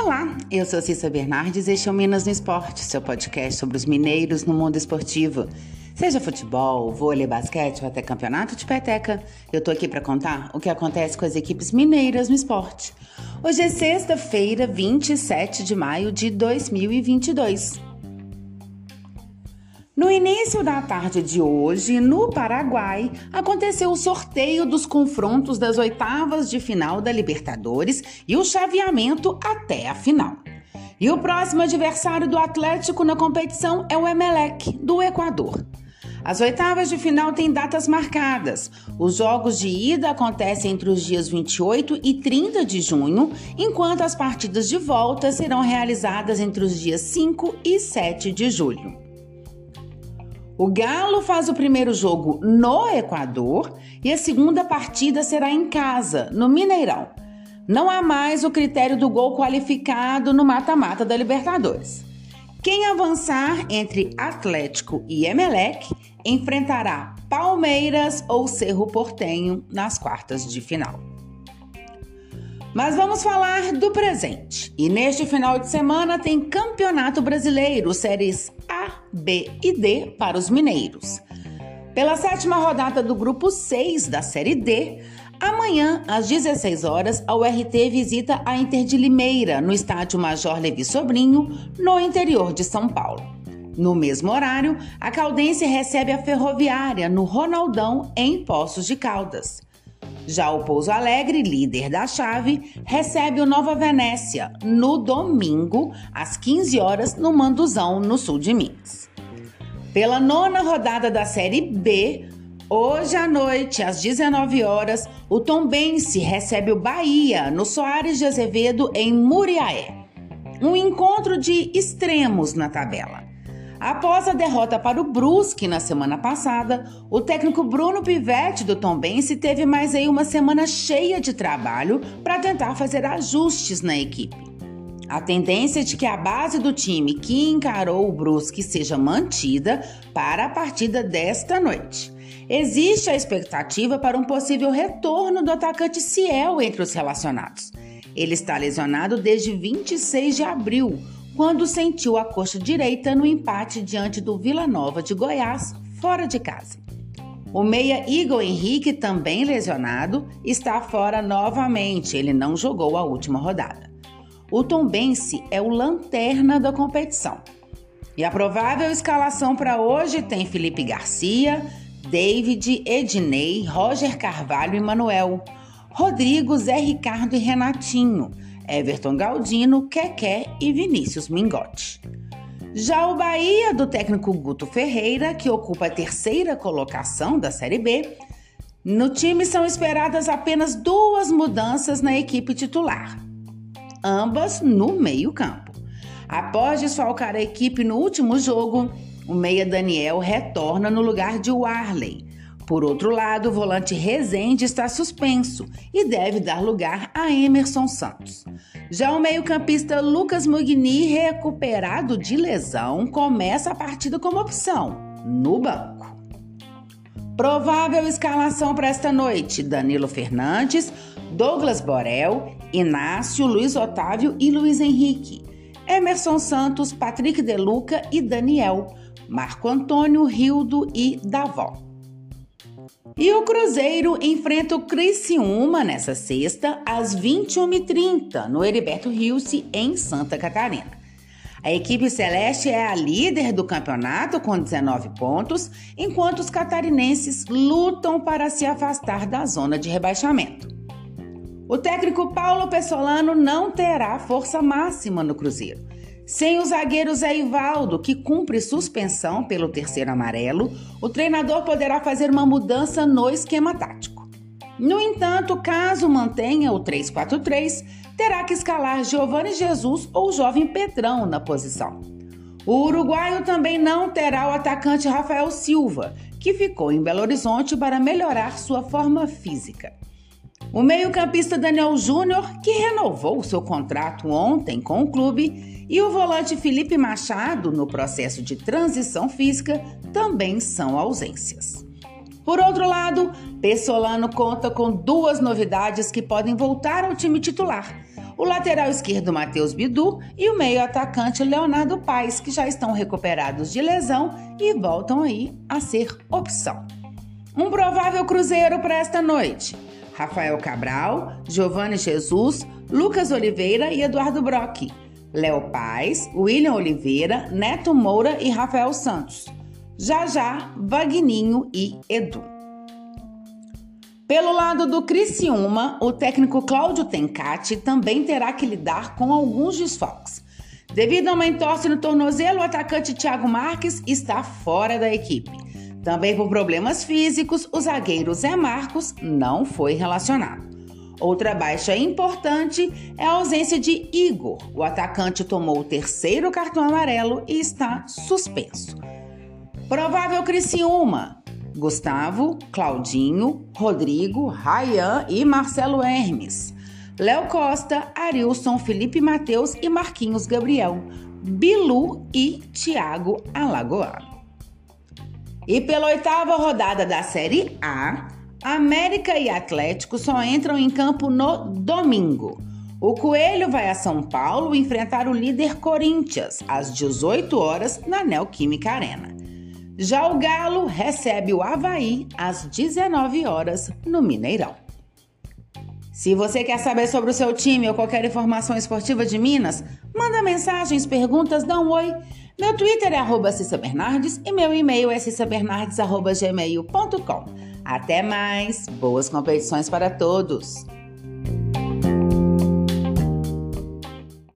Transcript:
Olá, eu sou Cissa Bernardes e este é o Minas no Esporte, seu podcast sobre os mineiros no mundo esportivo. Seja futebol, vôlei, basquete ou até campeonato de peteca, eu tô aqui para contar o que acontece com as equipes mineiras no esporte. Hoje é sexta-feira, 27 de maio de 2022. No início da tarde de hoje, no Paraguai, aconteceu o sorteio dos confrontos das oitavas de final da Libertadores e o chaveamento até a final. E o próximo adversário do Atlético na competição é o Emelec, do Equador. As oitavas de final têm datas marcadas. Os jogos de ida acontecem entre os dias 28 e 30 de junho, enquanto as partidas de volta serão realizadas entre os dias 5 e 7 de julho. O Galo faz o primeiro jogo no Equador e a segunda partida será em casa, no Mineirão. Não há mais o critério do gol qualificado no mata-mata da Libertadores. Quem avançar entre Atlético e Emelec enfrentará Palmeiras ou Cerro Portenho nas quartas de final. Mas vamos falar do presente. E neste final de semana tem Campeonato Brasileiro, séries A, B e D para os mineiros. Pela sétima rodada do grupo 6 da série D, amanhã às 16 horas, a URT visita a Inter de Limeira, no estádio Major Levi Sobrinho, no interior de São Paulo. No mesmo horário, a Caldense recebe a Ferroviária no Ronaldão, em Poços de Caldas. Já o Pouso Alegre, líder da chave, recebe o Nova Venécia no domingo, às 15 horas, no Manduzão, no sul de Minas. Pela nona rodada da Série B, hoje à noite, às 19 horas, o Tombense recebe o Bahia no Soares de Azevedo, em Muriaé. Um encontro de extremos na tabela. Após a derrota para o Brusque na semana passada, o técnico Bruno Pivetti do Tombense teve mais aí uma semana cheia de trabalho para tentar fazer ajustes na equipe. A tendência é de que a base do time que encarou o Brusque seja mantida para a partida desta noite. Existe a expectativa para um possível retorno do atacante Ciel entre os relacionados. Ele está lesionado desde 26 de abril, quando sentiu a coxa direita no empate diante do Vila Nova de Goiás, fora de casa. O meia Igor Henrique, também lesionado, está fora novamente. Ele não jogou a última rodada. O Tombense é o lanterna da competição. E a provável escalação para hoje tem Felipe Garcia, David, Ednei, Roger Carvalho e Manuel, Rodrigo, Zé Ricardo e Renatinho, Everton Galdino, Keké e Vinícius Mingotti. Já o Bahia, do técnico Guto Ferreira, que ocupa a terceira colocação da Série B, no time são esperadas apenas duas mudanças na equipe titular, ambas no meio-campo. Após desfalcar a equipe no último jogo, o meia Daniel retorna no lugar de Warley, por outro lado, o volante Rezende está suspenso e deve dar lugar a Emerson Santos. Já o meio-campista Lucas Mugni, recuperado de lesão, começa a partida como opção, no banco. Provável escalação para esta noite: Danilo Fernandes, Douglas Borel, Inácio, Luiz Otávio e Luiz Henrique. Emerson Santos, Patrick Deluca e Daniel. Marco Antônio, Rildo e Davó. E o Cruzeiro enfrenta o Criciúma nessa sexta, às 21h30, no Heriberto Rilse, em Santa Catarina. A equipe celeste é a líder do campeonato com 19 pontos, enquanto os catarinenses lutam para se afastar da zona de rebaixamento. O técnico Paulo Pessolano não terá força máxima no Cruzeiro. Sem o zagueiro Zé Ivaldo, que cumpre suspensão pelo terceiro amarelo, o treinador poderá fazer uma mudança no esquema tático. No entanto, caso mantenha o 3-4-3, terá que escalar Giovanni Jesus ou jovem Pedrão na posição. O uruguaio também não terá o atacante Rafael Silva, que ficou em Belo Horizonte para melhorar sua forma física. O meio-campista Daniel Júnior, que renovou seu contrato ontem com o clube, e o volante Felipe Machado, no processo de transição física, também são ausências. Por outro lado, Pessolano conta com duas novidades que podem voltar ao time titular. o lateral esquerdo Matheus Bidu e o meio atacante Leonardo Paes, que já estão recuperados de lesão e voltam aí a ser opção. Um provável cruzeiro para esta noite. Rafael Cabral, Giovanni Jesus, Lucas Oliveira e Eduardo Brock. Léo Paz, William Oliveira, Neto Moura e Rafael Santos. Já já, Vagninho e Edu. Pelo lado do Criciúma, o técnico Cláudio Tencati também terá que lidar com alguns desfalques. Devido a uma entorse no tornozelo, o atacante Thiago Marques está fora da equipe. Também por problemas físicos, o zagueiro Zé Marcos não foi relacionado. Outra baixa importante é a ausência de Igor. O atacante tomou o terceiro cartão amarelo e está suspenso. Provável Criciúma. Gustavo, Claudinho, Rodrigo, Rayan e Marcelo Hermes. Léo Costa, Arilson, Felipe Mateus e Marquinhos Gabriel. Bilu e Thiago Alagoano. E pela oitava rodada da Série A, América e Atlético só entram em campo no domingo. O Coelho vai a São Paulo enfrentar o líder Corinthians às 18 horas na Neoquímica Arena. Já o Galo recebe o Havaí às 19 horas no Mineirão. Se você quer saber sobre o seu time ou qualquer informação esportiva de Minas, manda mensagens, perguntas, dá um oi. Meu Twitter é arroba Bernardes e meu e-mail é cissabernardes.gmail.com. Até mais! Boas competições para todos!